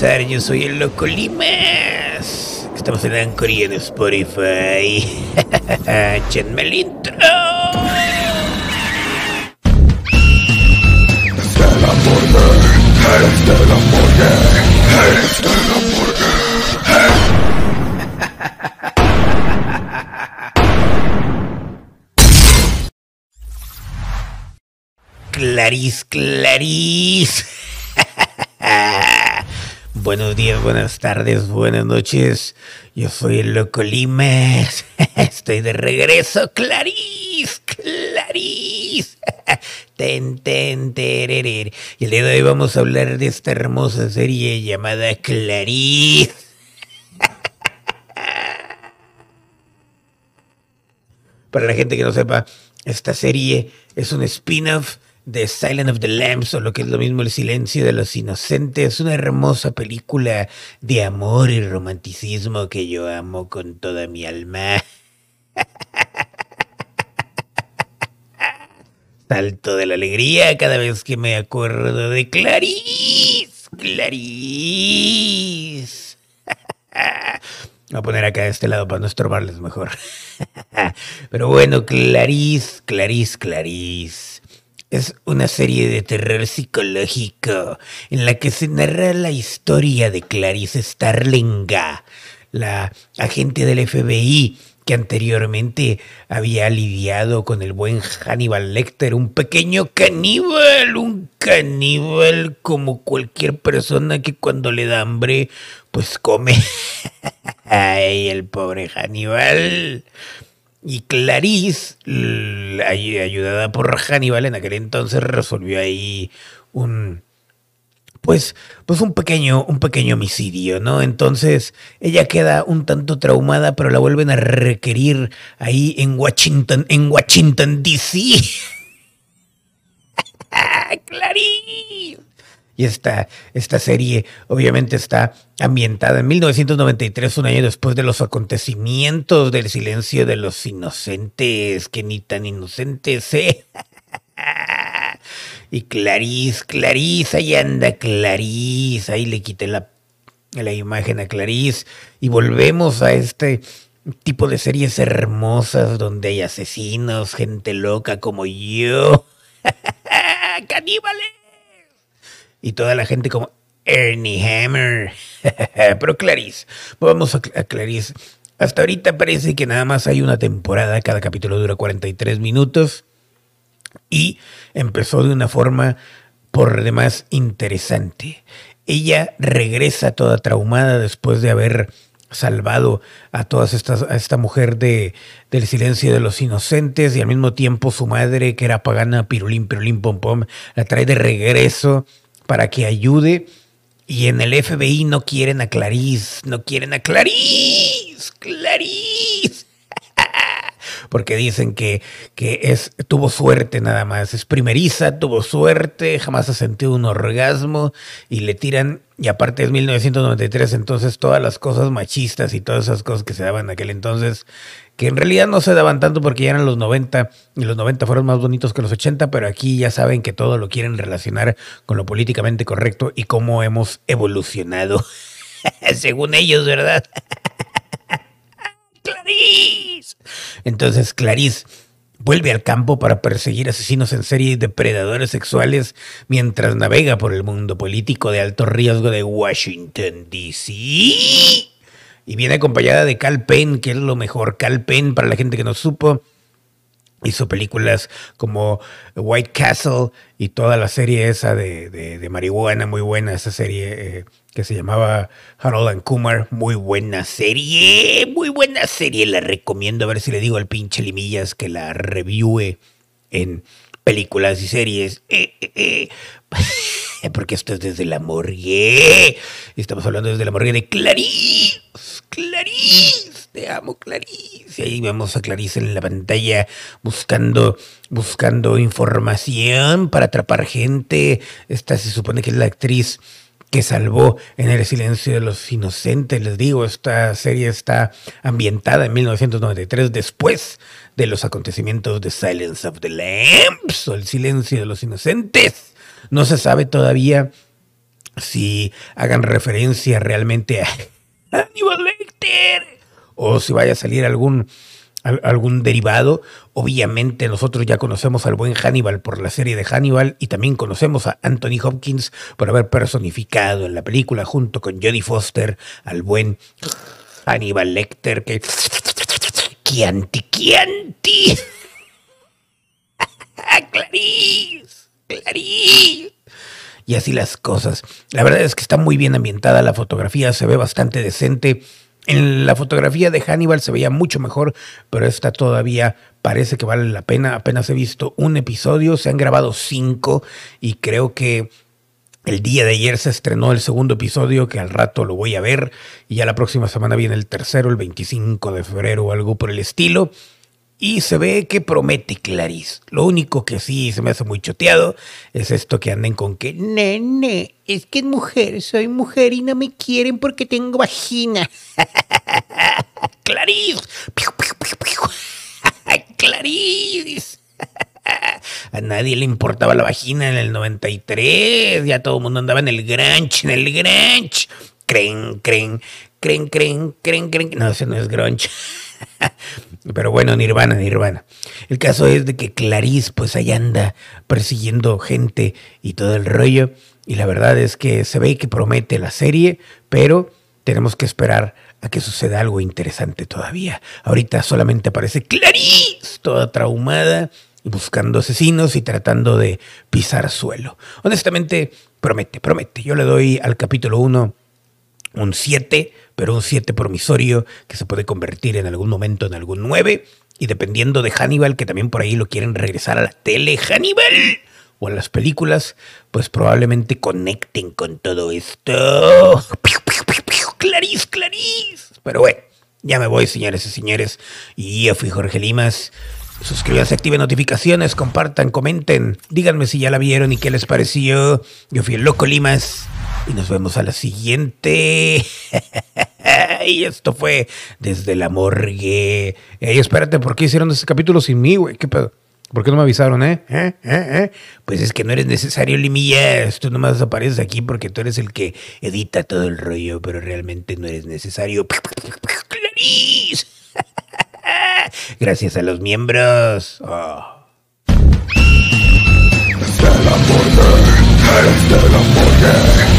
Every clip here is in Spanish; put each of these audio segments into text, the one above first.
empezar, yo soy el Loco Limas. Estamos en Anchor y en Spotify. El intro. Clarice, Clarice. Buenos días, buenas tardes, buenas noches. Yo soy el Loco Limes. Estoy de regreso, Clarice, Clarice. Ten, ten, tererer. Y el día de hoy vamos a hablar de esta hermosa serie llamada Clarice. Para la gente que no sepa, esta serie es un spin-off de Silent of the Lambs, o lo que es lo mismo El Silencio de los Inocentes, una hermosa película de amor y romanticismo que yo amo con toda mi alma. Salto de la alegría cada vez que me acuerdo de Clarice. Clarice. Voy a poner acá de este lado para no estorbarles mejor. Pero bueno, Clarice, Clarice, Clarice. Es una serie de terror psicológico en la que se narra la historia de Clarice Starlinga, la agente del FBI que anteriormente había lidiado con el buen Hannibal Lecter, un pequeño caníbal, un caníbal como cualquier persona que cuando le da hambre, pues come. Ay, el pobre Hannibal. Y Clarice, ayudada por Hannibal, en aquel entonces resolvió ahí un, pues, pues un pequeño, un pequeño homicidio, ¿no? Entonces ella queda un tanto traumada, pero la vuelven a requerir ahí en Washington, en Washington D.C. Clarice. Y esta, esta serie obviamente está ambientada en 1993, un año después de los acontecimientos del silencio de los inocentes, que ni tan inocentes, ¿eh? y Clarice, Clarice, ahí anda Clarice, ahí le quité la, la imagen a Clarice y volvemos a este tipo de series hermosas donde hay asesinos, gente loca como yo. ¡Caníbales! Y toda la gente como Ernie Hammer. Pero Clarice, vamos a, Clarice. Hasta ahorita parece que nada más hay una temporada, cada capítulo dura 43 minutos y empezó de una forma por demás interesante. Ella regresa toda traumada después de haber salvado a todas estas a esta mujer de del silencio de los inocentes y al mismo tiempo su madre que era pagana pirulín pirulín pom pom la trae de regreso para que ayude. Y en el FBI no quieren a Clarice, no quieren a Clarice, Clarice. Porque dicen que, que es, tuvo suerte nada más. Es primeriza, tuvo suerte, jamás ha sentido un orgasmo y le tiran. Y aparte es 1993, entonces todas las cosas machistas y todas esas cosas que se daban en aquel entonces que en realidad no se daban tanto porque ya eran los 90 y los 90 fueron más bonitos que los 80, pero aquí ya saben que todo lo quieren relacionar con lo políticamente correcto y cómo hemos evolucionado, según ellos, ¿verdad? Clarice. Entonces Clarice vuelve al campo para perseguir asesinos en serie y depredadores sexuales mientras navega por el mundo político de alto riesgo de Washington, D.C y viene acompañada de Cal Penn, que es lo mejor. Cal Penn, para la gente que no supo, hizo películas como White Castle y toda la serie esa de, de, marihuana, muy buena esa serie eh, que se llamaba Harold and Kumar, muy buena serie, muy buena serie, la recomiendo, a ver si le digo al pinche Limillas que la reviewe en películas y series. Eh, eh, porque esto es desde la morgue. Estamos hablando desde la morgue de Clarice. Clarice, te amo Clarice. Y ahí vemos a Clarice en la pantalla buscando, buscando información para atrapar gente. Esta se supone que es la actriz que salvó en el silencio de los inocentes. Les digo, esta serie está ambientada en 1993 después de los acontecimientos de Silence of the Lambs o el silencio de los inocentes. No se sabe todavía si hagan referencia realmente a Hannibal Lecter o si vaya a salir algún algún derivado. Obviamente nosotros ya conocemos al buen Hannibal por la serie de Hannibal y también conocemos a Anthony Hopkins por haber personificado en la película junto con Jodie Foster al buen Hannibal Lecter que... ¡Chianti, Chianti! ¡Clarice! ¡Clarice! Y así las cosas. La verdad es que está muy bien ambientada la fotografía, se ve bastante decente. En la fotografía de Hannibal se veía mucho mejor, pero esta todavía parece que vale la pena. Apenas he visto un episodio, se han grabado cinco y creo que el día de ayer se estrenó el segundo episodio, que al rato lo voy a ver, y ya la próxima semana viene el tercero, el 25 de febrero o algo por el estilo. Y se ve que promete Clarice. Lo único que sí se me hace muy choteado es esto que anden con que, nene, es que es mujer, soy mujer y no me quieren porque tengo vagina. Clarice. Clarice. A nadie le importaba la vagina en el 93. Ya todo el mundo andaba en el grunge, en el grunge. Creen, creen, creen, creen, creen, creen. No, ese no es grunge. Pero bueno, Nirvana, Nirvana. El caso es de que Clarice pues ahí anda persiguiendo gente y todo el rollo. Y la verdad es que se ve que promete la serie, pero tenemos que esperar a que suceda algo interesante todavía. Ahorita solamente aparece Clarice, toda traumada, buscando asesinos y tratando de pisar suelo. Honestamente, promete, promete. Yo le doy al capítulo 1 un 7 pero un 7 promisorio que se puede convertir en algún momento en algún 9. Y dependiendo de Hannibal, que también por ahí lo quieren regresar a la tele, Hannibal, o a las películas, pues probablemente conecten con todo esto. Clarice, Clarice. Pero bueno, ya me voy, señores y señores. Y yo fui Jorge Limas. Suscríbanse, activen notificaciones, compartan, comenten. Díganme si ya la vieron y qué les pareció. Yo fui el Loco Limas. Y nos vemos a la siguiente. y esto fue desde la morgue. Ey, espérate, ¿por qué hicieron ese capítulo sin mí, güey? ¿Qué pedo? ¿Por qué no me avisaron, eh? ¿Eh? ¿Eh? ¿Eh? Pues es que no eres necesario, Limillas. Tú nomás apareces aquí porque tú eres el que edita todo el rollo, pero realmente no eres necesario. ¡Clarice! Gracias a los miembros. Oh. la de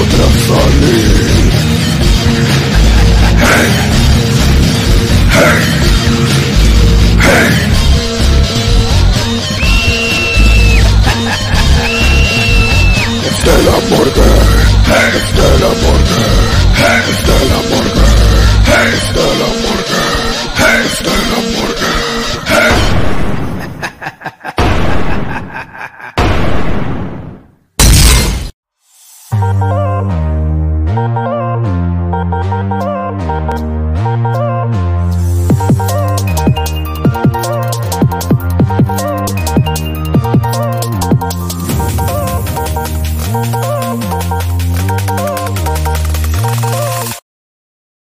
podrás salir. Hey, hey, hey. It's la morgue, it's la morgue, it's la morgue,